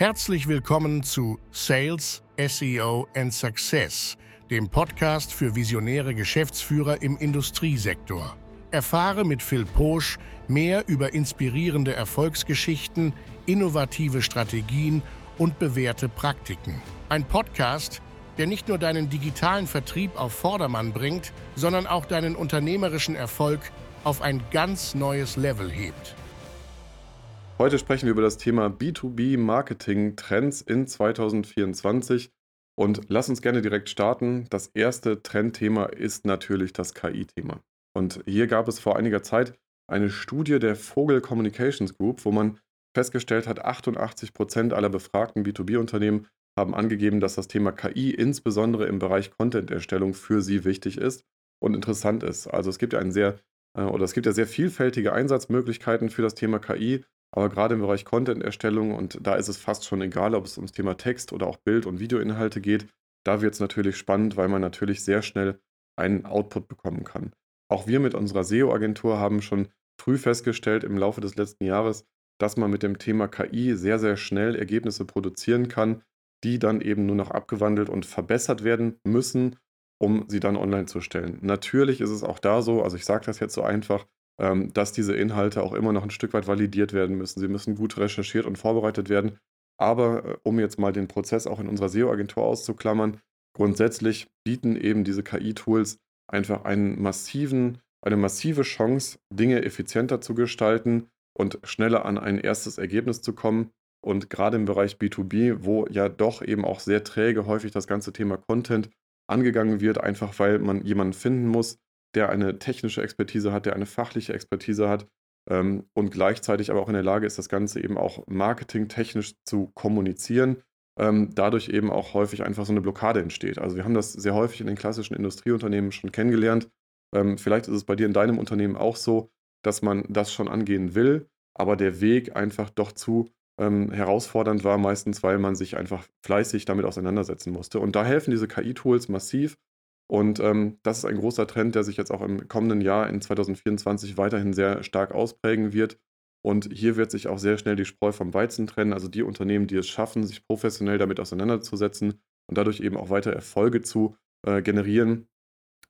Herzlich willkommen zu Sales, SEO and Success, dem Podcast für visionäre Geschäftsführer im Industriesektor. Erfahre mit Phil Posch mehr über inspirierende Erfolgsgeschichten, innovative Strategien und bewährte Praktiken. Ein Podcast, der nicht nur deinen digitalen Vertrieb auf Vordermann bringt, sondern auch deinen unternehmerischen Erfolg auf ein ganz neues Level hebt. Heute sprechen wir über das Thema B2B-Marketing Trends in 2024 und lass uns gerne direkt starten. Das erste Trendthema ist natürlich das KI-Thema. Und hier gab es vor einiger Zeit eine Studie der Vogel Communications Group, wo man festgestellt hat, 88 Prozent aller befragten B2B-Unternehmen haben angegeben, dass das Thema KI insbesondere im Bereich Content-Erstellung für sie wichtig ist und interessant ist. Also es gibt ja ein sehr äh, oder es gibt ja sehr vielfältige Einsatzmöglichkeiten für das Thema KI. Aber gerade im Bereich Content-Erstellung, und da ist es fast schon egal, ob es ums Thema Text oder auch Bild- und Videoinhalte geht, da wird es natürlich spannend, weil man natürlich sehr schnell einen Output bekommen kann. Auch wir mit unserer SEO-Agentur haben schon früh festgestellt im Laufe des letzten Jahres, dass man mit dem Thema KI sehr, sehr schnell Ergebnisse produzieren kann, die dann eben nur noch abgewandelt und verbessert werden müssen, um sie dann online zu stellen. Natürlich ist es auch da so, also ich sage das jetzt so einfach, ähm, dass diese Inhalte auch immer noch ein Stück weit validiert werden müssen. Sie müssen gut recherchiert und vorbereitet werden. Aber äh, um jetzt mal den Prozess auch in unserer SEO-Agentur auszuklammern, grundsätzlich bieten eben diese KI-Tools einfach einen massiven, eine massive Chance, Dinge effizienter zu gestalten und schneller an ein erstes Ergebnis zu kommen. Und gerade im Bereich B2B, wo ja doch eben auch sehr träge häufig das ganze Thema Content angegangen wird, einfach weil man jemanden finden muss, der eine technische Expertise hat, der eine fachliche Expertise hat ähm, und gleichzeitig aber auch in der Lage ist, das Ganze eben auch marketingtechnisch zu kommunizieren, ähm, dadurch eben auch häufig einfach so eine Blockade entsteht. Also wir haben das sehr häufig in den klassischen Industrieunternehmen schon kennengelernt. Ähm, vielleicht ist es bei dir in deinem Unternehmen auch so, dass man das schon angehen will, aber der Weg einfach doch zu ähm, herausfordernd war, meistens weil man sich einfach fleißig damit auseinandersetzen musste. Und da helfen diese KI-Tools massiv, und ähm, das ist ein großer Trend, der sich jetzt auch im kommenden Jahr in 2024 weiterhin sehr stark ausprägen wird. Und hier wird sich auch sehr schnell die Spreu vom Weizen trennen. Also die Unternehmen, die es schaffen, sich professionell damit auseinanderzusetzen und dadurch eben auch weiter Erfolge zu äh, generieren,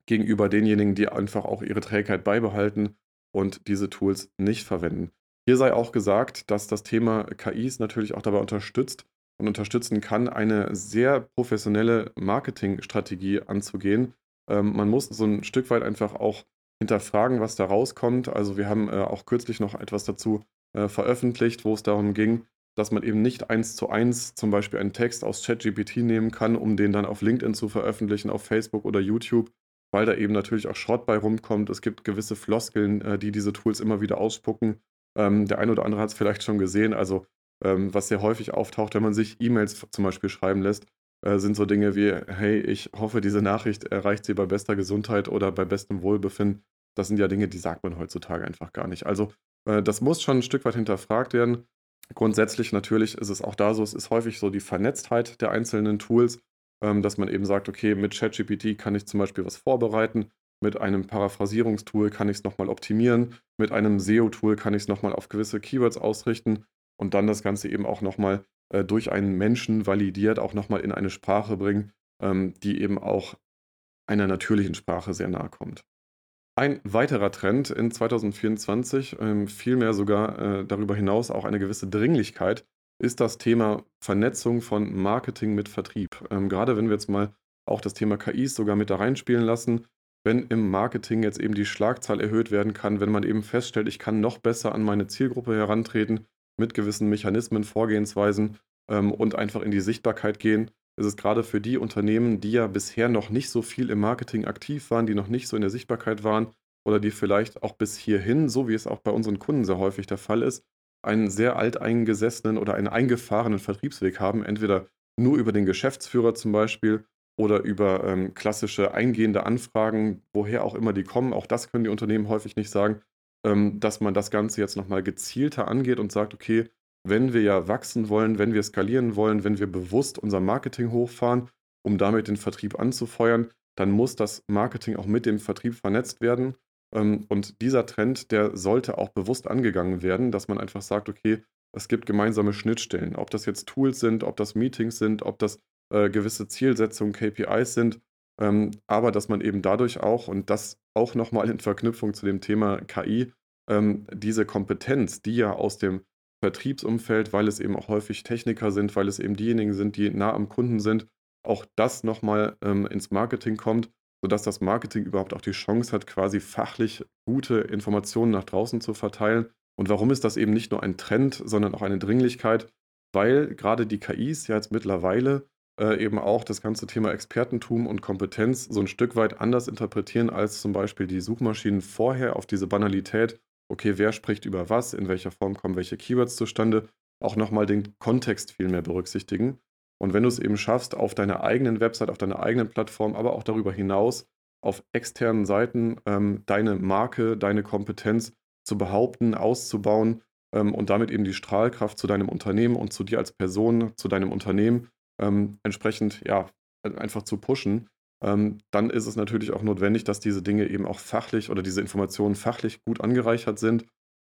gegenüber denjenigen, die einfach auch ihre Trägheit beibehalten und diese Tools nicht verwenden. Hier sei auch gesagt, dass das Thema KIs natürlich auch dabei unterstützt, und unterstützen kann, eine sehr professionelle Marketingstrategie anzugehen. Ähm, man muss so ein Stück weit einfach auch hinterfragen, was da rauskommt. Also wir haben äh, auch kürzlich noch etwas dazu äh, veröffentlicht, wo es darum ging, dass man eben nicht eins zu eins zum Beispiel einen Text aus ChatGPT nehmen kann, um den dann auf LinkedIn zu veröffentlichen, auf Facebook oder YouTube, weil da eben natürlich auch Schrott bei rumkommt. Es gibt gewisse Floskeln, äh, die diese Tools immer wieder ausspucken. Ähm, der eine oder andere hat es vielleicht schon gesehen. Also ähm, was sehr häufig auftaucht, wenn man sich E-Mails zum Beispiel schreiben lässt, äh, sind so Dinge wie, hey, ich hoffe, diese Nachricht erreicht Sie bei bester Gesundheit oder bei bestem Wohlbefinden. Das sind ja Dinge, die sagt man heutzutage einfach gar nicht. Also äh, das muss schon ein Stück weit hinterfragt werden. Grundsätzlich natürlich ist es auch da so, es ist häufig so die Vernetztheit der einzelnen Tools, ähm, dass man eben sagt, okay, mit ChatGPT kann ich zum Beispiel was vorbereiten, mit einem Paraphrasierungstool kann ich es nochmal optimieren, mit einem SEO-Tool kann ich es nochmal auf gewisse Keywords ausrichten und dann das Ganze eben auch nochmal äh, durch einen Menschen validiert, auch nochmal in eine Sprache bringen, ähm, die eben auch einer natürlichen Sprache sehr nahe kommt. Ein weiterer Trend in 2024, ähm, vielmehr sogar äh, darüber hinaus auch eine gewisse Dringlichkeit, ist das Thema Vernetzung von Marketing mit Vertrieb. Ähm, gerade wenn wir jetzt mal auch das Thema KIs sogar mit da reinspielen lassen, wenn im Marketing jetzt eben die Schlagzahl erhöht werden kann, wenn man eben feststellt, ich kann noch besser an meine Zielgruppe herantreten, mit gewissen Mechanismen, Vorgehensweisen ähm, und einfach in die Sichtbarkeit gehen, ist es gerade für die Unternehmen, die ja bisher noch nicht so viel im Marketing aktiv waren, die noch nicht so in der Sichtbarkeit waren oder die vielleicht auch bis hierhin, so wie es auch bei unseren Kunden sehr häufig der Fall ist, einen sehr alteingesessenen oder einen eingefahrenen Vertriebsweg haben, entweder nur über den Geschäftsführer zum Beispiel oder über ähm, klassische eingehende Anfragen, woher auch immer die kommen. Auch das können die Unternehmen häufig nicht sagen, ähm, dass man das Ganze jetzt nochmal gezielter angeht und sagt, okay, wenn wir ja wachsen wollen, wenn wir skalieren wollen, wenn wir bewusst unser Marketing hochfahren, um damit den Vertrieb anzufeuern, dann muss das Marketing auch mit dem Vertrieb vernetzt werden. Ähm, und dieser Trend, der sollte auch bewusst angegangen werden, dass man einfach sagt, okay, Es gibt gemeinsame Schnittstellen, ob das jetzt Tools sind, ob das Meetings sind, ob das äh, gewisse Zielsetzungen, KPIs sind, ähm, aber dass man eben dadurch auch, und das auch nochmal in Verknüpfung zu dem Thema KI, ähm, diese Kompetenz, die ja aus dem Vertriebsumfeld, weil es eben auch häufig Techniker sind, weil es eben diejenigen sind, die nah am Kunden sind, auch das nochmal ähm, ins Marketing kommt, sodass das Marketing überhaupt auch die Chance hat, quasi fachlich gute Informationen nach draußen zu verteilen. Und warum ist das eben nicht nur ein Trend, sondern auch eine Dringlichkeit? Weil gerade die KIs ja jetzt mittlerweile äh, eben auch das ganze Thema Expertentum und Kompetenz so ein Stück weit anders interpretieren als zum Beispiel die Suchmaschinen vorher auf diese Banalität okay, wer spricht über was, in welcher Form kommen welche Keywords zustande, auch nochmal den Kontext viel mehr berücksichtigen. Und wenn du es eben schaffst, auf deiner eigenen Website, auf deiner eigenen Plattform, aber auch darüber hinaus auf externen Seiten ähm, deine Marke, deine Kompetenz zu behaupten, auszubauen ähm, und damit eben die Strahlkraft zu deinem Unternehmen und zu dir als Person, zu deinem Unternehmen ähm, entsprechend ja, einfach zu pushen, ähm, dann ist es natürlich auch notwendig, dass diese Dinge eben auch fachlich oder diese Informationen fachlich gut angereichert sind.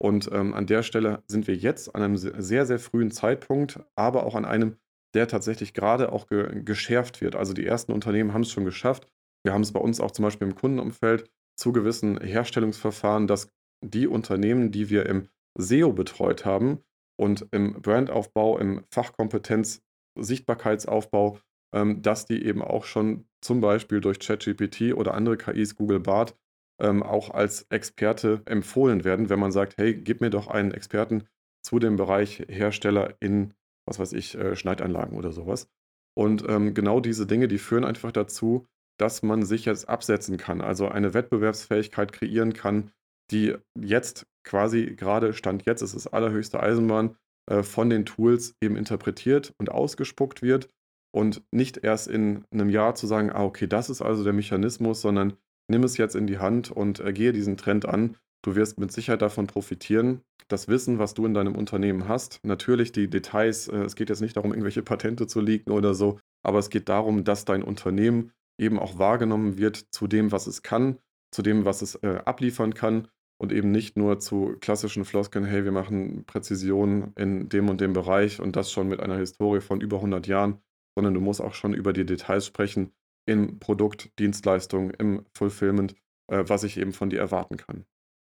Und ähm, an der Stelle sind wir jetzt an einem sehr, sehr frühen Zeitpunkt, aber auch an einem, der tatsächlich gerade auch ge geschärft wird. Also die ersten Unternehmen haben es schon geschafft. Wir haben es bei uns auch zum Beispiel im Kundenumfeld zu gewissen Herstellungsverfahren, dass die Unternehmen, die wir im SEO betreut haben und im Brandaufbau, im Fachkompetenz, Sichtbarkeitsaufbau ähm, dass die eben auch schon zum Beispiel durch ChatGPT oder andere KIs, Google Bart, ähm, auch als Experte empfohlen werden, wenn man sagt, hey, gib mir doch einen Experten zu dem Bereich Hersteller in, was weiß ich, äh, Schneidanlagen oder sowas. Und ähm, genau diese Dinge, die führen einfach dazu, dass man sich jetzt absetzen kann, also eine Wettbewerbsfähigkeit kreieren kann, die jetzt quasi gerade Stand jetzt, es ist allerhöchste Eisenbahn, äh, von den Tools eben interpretiert und ausgespuckt wird und nicht erst in einem Jahr zu sagen, ah, okay, das ist also der Mechanismus, sondern nimm es jetzt in die Hand und äh, gehe diesen Trend an. Du wirst mit Sicherheit davon profitieren. Das Wissen, was du in deinem Unternehmen hast, natürlich die Details, äh, es geht jetzt nicht darum, irgendwelche Patente zu leaken oder so, aber es geht darum, dass dein Unternehmen eben auch wahrgenommen wird zu dem, was es kann, zu dem, was es abliefern kann und eben nicht nur zu klassischen Floskeln, hey, wir machen Präzision in dem und dem Bereich und das schon mit einer Historie von über 100 Jahren sondern du musst auch schon über die Details sprechen im Produkt, Dienstleistung, im Fulfillment, äh, was ich eben von dir erwarten kann.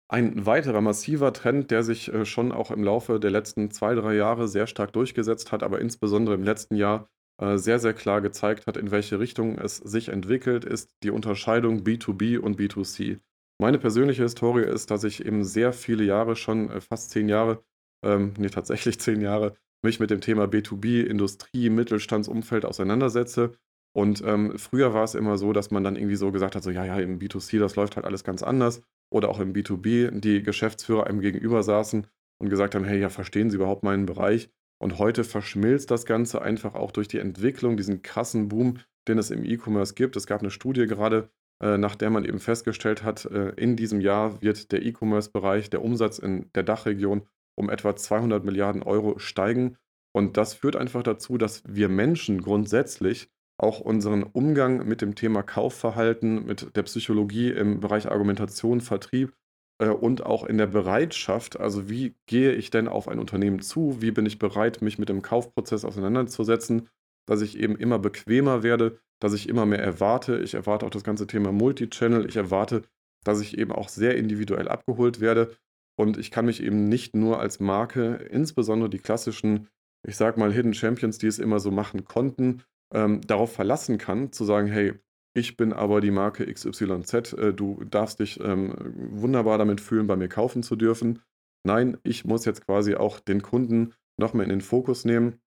Ein weiterer massiver Trend, der sich äh, schon auch im Laufe der letzten zwei, drei Jahre sehr stark durchgesetzt hat, aber insbesondere im letzten Jahr äh, sehr, sehr klar gezeigt hat, in welche Richtung es sich entwickelt, ist die Unterscheidung B2B und B2C. Meine persönliche Historie ist, dass ich eben sehr viele Jahre schon, äh, fast zehn Jahre, ähm, nee, tatsächlich zehn Jahre, mich mit dem Thema B2B, Industrie, Mittelstandsumfeld auseinandersetze. Und ähm, früher war es immer so, dass man dann irgendwie so gesagt hat, so ja, ja, im B2C, das läuft halt alles ganz anders. Oder auch im B2B, die Geschäftsführer einem gegenüber saßen und gesagt haben, hey, ja, verstehen Sie überhaupt meinen Bereich? Und heute verschmilzt das Ganze einfach auch durch die Entwicklung, diesen krassen Boom, den es im E-Commerce gibt. Es gab eine Studie gerade, nach der man eben festgestellt hat, äh, in diesem Jahr wird der E-Commerce-Bereich, der Umsatz in der Dachregion um etwa 200 Milliarden Euro steigen. Und das führt einfach dazu, dass wir Menschen grundsätzlich auch unseren Umgang mit dem Thema Kaufverhalten, mit der Psychologie im Bereich Argumentation, Vertrieb äh, und auch in der Bereitschaft, also wie gehe ich denn auf ein Unternehmen zu, wie bin ich bereit, mich mit dem Kaufprozess auseinanderzusetzen, dass ich eben immer bequemer werde, dass ich immer mehr erwarte. Ich erwarte auch das ganze Thema Multichannel. Ich erwarte, dass ich eben auch sehr individuell abgeholt werde und ich kann mich eben nicht nur als Marke, insbesondere die klassischen, ich sag mal, Hidden Champions, die es immer so machen konnten, ähm, darauf verlassen kann, zu sagen, hey, ich bin aber die Marke XYZ, äh, du darfst dich ähm, wunderbar damit fühlen, bei mir kaufen zu dürfen. Nein, ich muss jetzt quasi auch den Kunden noch mehr in den Fokus nehmen.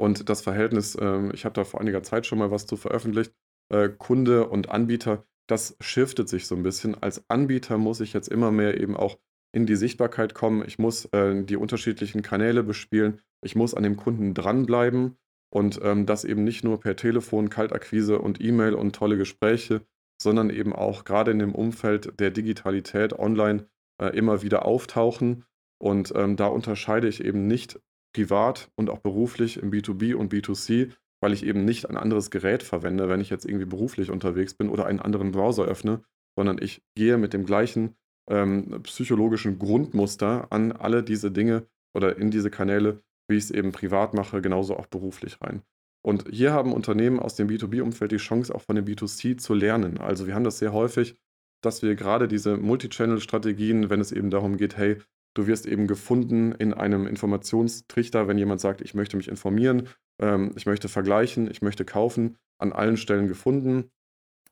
Und das Verhältnis, äh, ich habe da vor einiger Zeit schon mal was zu veröffentlicht, äh, Kunde und Anbieter, das shiftet sich so ein bisschen. Als Anbieter muss ich jetzt immer mehr eben auch in die Sichtbarkeit kommen. Ich muss äh, die unterschiedlichen Kanäle bespielen. Ich muss an dem Kunden dranbleiben und ähm, das eben nicht nur per Telefon, Kaltakquise und E-Mail und tolle Gespräche, sondern eben auch gerade in dem Umfeld der Digitalität online äh, immer wieder auftauchen. Und ähm, da unterscheide ich eben nicht privat und auch beruflich im B2B und B2C, weil ich eben nicht ein anderes Gerät verwende, wenn ich jetzt irgendwie beruflich unterwegs bin oder einen anderen Browser öffne, sondern ich gehe mit dem gleichen ähm, psychologischen Grundmuster an alle diese Dinge oder in diese Kanäle, wie ich es eben privat mache, genauso auch beruflich rein. Und hier haben Unternehmen aus dem B2B-Umfeld die Chance, auch von dem B2C zu lernen. Also wir haben das sehr häufig, dass wir gerade diese Multichannel-Strategien, wenn es eben darum geht, hey, du wirst eben gefunden in einem Informationstrichter, wenn jemand sagt, ich möchte mich informieren, ähm, ich möchte vergleichen, ich möchte kaufen, an allen Stellen gefunden.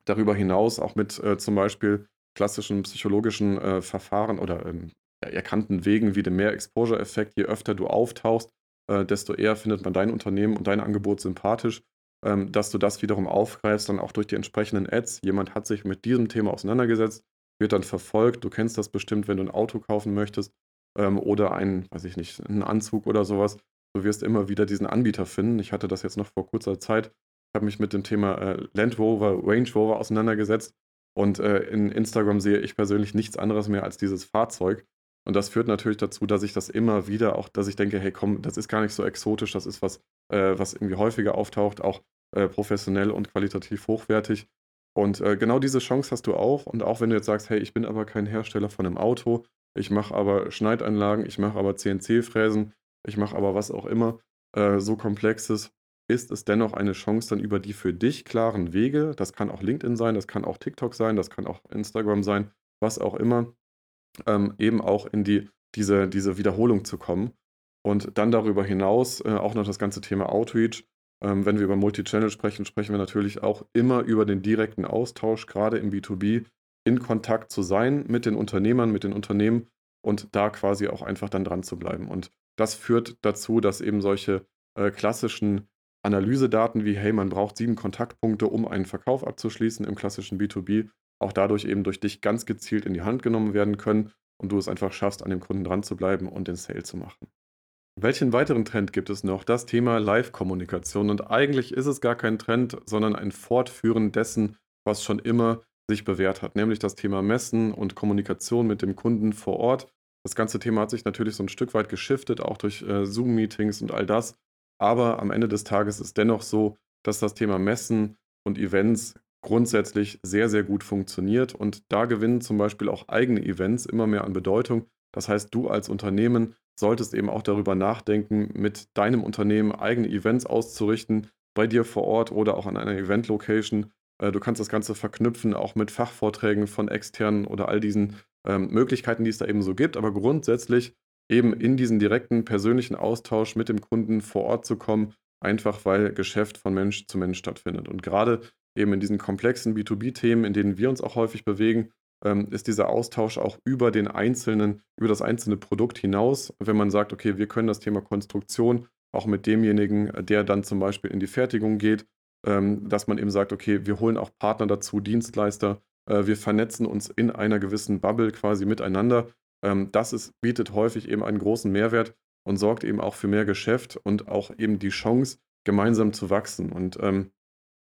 Darüber hinaus auch mit äh, zum Beispiel klassischen psychologischen äh, Verfahren oder ähm, erkannten Wegen wie dem Mehr-Exposure-Effekt. Je öfter du auftauchst, äh, desto eher findet man dein Unternehmen und dein Angebot sympathisch. Ähm, dass du das wiederum aufgreifst, dann auch durch die entsprechenden Ads. Jemand hat sich mit diesem Thema auseinandergesetzt, wird dann verfolgt. Du kennst das bestimmt, wenn du ein Auto kaufen möchtest ähm, oder einen, weiß ich nicht, einen Anzug oder sowas. Du wirst immer wieder diesen Anbieter finden. Ich hatte das jetzt noch vor kurzer Zeit. Ich habe mich mit dem Thema äh, Land Rover, Range Rover auseinandergesetzt und äh, in Instagram sehe ich persönlich nichts anderes mehr als dieses Fahrzeug. Und das führt natürlich dazu, dass ich das immer wieder auch, dass ich denke, hey komm, das ist gar nicht so exotisch, das ist was, äh, was irgendwie häufiger auftaucht, auch äh, professionell und qualitativ hochwertig. Und äh, genau diese Chance hast du auch. Und auch wenn du jetzt sagst, hey, ich bin aber kein Hersteller von einem Auto, ich mache aber Schneidanlagen, ich mache aber CNC-Fräsen, ich mache aber was auch immer, äh, so komplexes, ist es dennoch eine Chance dann über die für dich klaren Wege, das kann auch LinkedIn sein, das kann auch TikTok sein, das kann auch Instagram sein, was auch immer, ähm, eben auch in die, diese, diese Wiederholung zu kommen. Und dann darüber hinaus äh, auch noch das ganze Thema Outreach. Ähm, wenn wir über Multichannel sprechen, sprechen wir natürlich auch immer über den direkten Austausch, gerade im B2B, in Kontakt zu sein mit den Unternehmern, mit den Unternehmen und da quasi auch einfach dann dran zu bleiben. Und das führt dazu, dass eben solche äh, klassischen Analysedaten wie, hey, man braucht sieben Kontaktpunkte, um einen Verkauf abzuschließen im klassischen B2B, auch dadurch eben durch dich ganz gezielt in die Hand genommen werden können und du es einfach schaffst, an dem Kunden dran zu bleiben und den Sale zu machen. Welchen weiteren Trend gibt es noch? Das Thema Live-Kommunikation. Und eigentlich ist es gar kein Trend, sondern ein Fortführen dessen, was schon immer sich bewährt hat, nämlich das Thema Messen und Kommunikation mit dem Kunden vor Ort. Das ganze Thema hat sich natürlich so ein Stück weit geschiftet, auch durch äh, Zoom-Meetings und all das. Aber am Ende des Tages ist dennoch so, dass das Thema Messen und Events grundsätzlich sehr, sehr gut funktioniert. Und da gewinnen zum Beispiel auch eigene Events immer mehr an Bedeutung. Das heißt, du als Unternehmen solltest eben auch darüber nachdenken, mit deinem Unternehmen eigene Events auszurichten, bei dir vor Ort oder auch an einer Event-Location. Äh, du kannst das Ganze verknüpfen, auch mit Fachvorträgen von externen oder all diesen ähm, Möglichkeiten, die es da eben so gibt. Aber grundsätzlich eben in diesen direkten persönlichen Austausch mit dem Kunden vor Ort zu kommen, einfach weil Geschäft von Mensch zu Mensch stattfindet. Und gerade eben in diesen komplexen B2B-Themen, in denen wir uns auch häufig bewegen, ähm, ist dieser Austausch auch über den einzelnen, über das einzelne Produkt hinaus. Wenn man sagt, okay, wir können das Thema Konstruktion auch mit demjenigen, der dann zum Beispiel in die Fertigung geht, ähm, dass man eben sagt, okay, wir holen auch Partner dazu, Dienstleister, äh, wir vernetzen uns in einer gewissen Bubble quasi miteinander. Ähm, das ist, bietet häufig eben einen großen Mehrwert und sorgt eben auch für mehr Geschäft und auch eben die Chance, gemeinsam zu wachsen. Und ähm,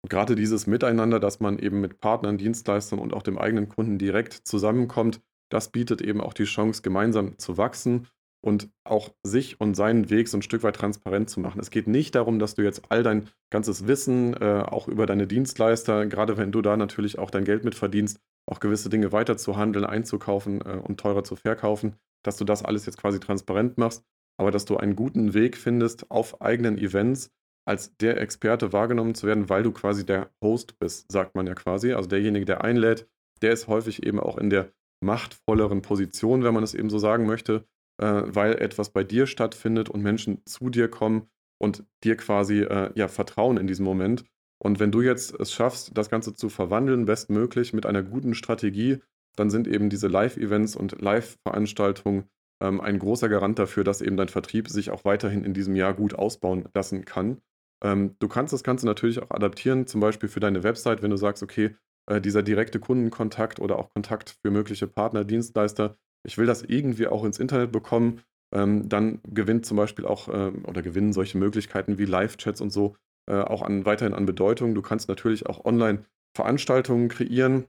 gerade dieses Miteinander, dass man eben mit Partnern, Dienstleistern und auch dem eigenen Kunden direkt zusammenkommt, das bietet eben auch die Chance, gemeinsam zu wachsen und auch sich und seinen Weg so ein Stück weit transparent zu machen. Es geht nicht darum, dass du jetzt all dein ganzes Wissen, äh, auch über deine Dienstleister, gerade wenn du da natürlich auch dein Geld mit verdienst, auch gewisse Dinge weiter zu handeln, einzukaufen äh, und teurer zu verkaufen, dass du das alles jetzt quasi transparent machst, aber dass du einen guten Weg findest, auf eigenen Events als der Experte wahrgenommen zu werden, weil du quasi der Host bist, sagt man ja quasi. Also derjenige, der einlädt, der ist häufig eben auch in der machtvolleren Position, wenn man es eben so sagen möchte, äh, weil etwas bei dir stattfindet und Menschen zu dir kommen und dir quasi äh, ja, vertrauen in diesem Moment. Und wenn du jetzt es schaffst, das Ganze zu verwandeln, bestmöglich mit einer guten Strategie, dann sind eben diese Live-Events und Live-Veranstaltungen ähm, ein großer Garant dafür, dass eben dein Vertrieb sich auch weiterhin in diesem Jahr gut ausbauen lassen kann. Ähm, du kannst das Ganze natürlich auch adaptieren, zum Beispiel für deine Website, wenn du sagst, okay, äh, dieser direkte Kundenkontakt oder auch Kontakt für mögliche Partner, Dienstleister, ich will das irgendwie auch ins Internet bekommen, ähm, dann gewinnt zum Beispiel auch ähm, oder gewinnen solche Möglichkeiten wie Live-Chats und so äh, auch an, weiterhin an Bedeutung. Du kannst natürlich auch online Veranstaltungen kreieren,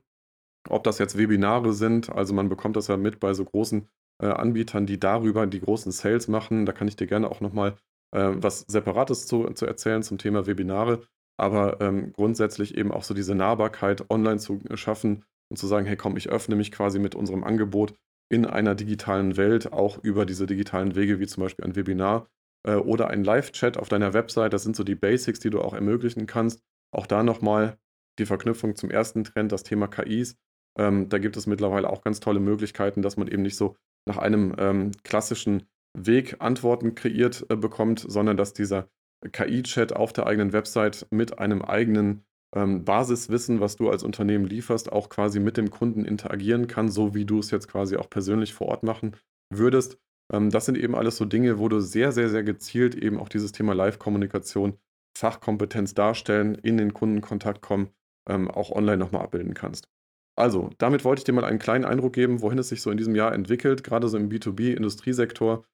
ob das jetzt Webinare sind, also man bekommt das ja mit bei so großen äh, Anbietern, die darüber die großen Sales machen. Da kann ich dir gerne auch nochmal äh, was Separates zu, zu erzählen zum Thema Webinare, aber ähm, grundsätzlich eben auch so diese Nahbarkeit online zu schaffen und zu sagen, hey komm, ich öffne mich quasi mit unserem Angebot in einer digitalen Welt, auch über diese digitalen Wege, wie zum Beispiel ein Webinar äh, oder ein Live-Chat auf deiner Website. Das sind so die Basics, die du auch ermöglichen kannst. Auch da nochmal die Verknüpfung zum ersten Trend, das Thema KIs. Ähm, da gibt es mittlerweile auch ganz tolle Möglichkeiten, dass man eben nicht so nach einem ähm, klassischen Weg Antworten kreiert äh, bekommt, sondern dass dieser KI-Chat auf der eigenen Website mit einem eigenen ähm, Basiswissen, was du als Unternehmen lieferst, auch quasi mit dem Kunden interagieren kann, so wie du es jetzt quasi auch persönlich vor Ort machen würdest. Ähm, das sind eben alles so Dinge, wo du sehr, sehr, sehr gezielt eben auch dieses Thema Live-Kommunikation, Fachkompetenz darstellen, in den Kundenkontakt kommen, ähm, auch online nochmal abbilden kannst. Also, damit wollte ich dir mal einen kleinen Eindruck geben, wohin es sich so in diesem Jahr entwickelt, gerade so im B2B-Industriesektor, äh,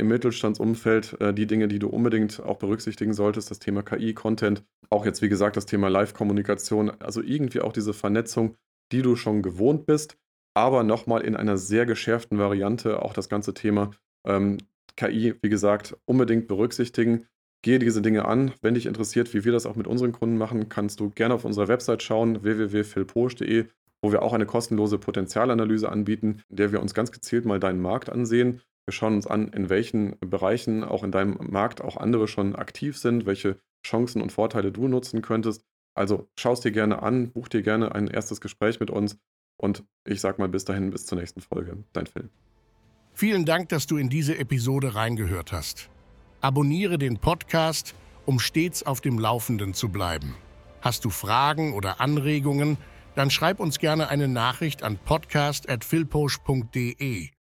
im Mittelstandsumfeld, äh, die Dinge, die du unbedingt auch berücksichtigen solltest, das Thema KI, Content, auch jetzt, wie gesagt, das Thema Live-Kommunikation, also irgendwie auch diese Vernetzung, die du schon gewohnt bist, aber nochmal in einer sehr geschärften Variante auch das ganze Thema ähm, KI, wie gesagt, unbedingt berücksichtigen. Gehe diese Dinge an. Wenn dich interessiert, wie wir das auch mit unseren Kunden machen, kannst du gerne auf unserer Website schauen, www.philposch.de wo wir auch eine kostenlose Potenzialanalyse anbieten, in der wir uns ganz gezielt mal deinen Markt ansehen. Wir schauen uns an, in welchen Bereichen auch in deinem Markt auch andere schon aktiv sind, welche Chancen und Vorteile du nutzen könntest. Also schau es dir gerne an, buch dir gerne ein erstes Gespräch mit uns und ich sag mal bis dahin, bis zur nächsten Folge. Dein Phil. Vielen Dank, dass du in diese Episode reingehört hast. Abonniere den Podcast, um stets auf dem Laufenden zu bleiben. Hast du Fragen oder Anregungen? dann schreib uns gerne eine Nachricht an podcast.philposch.de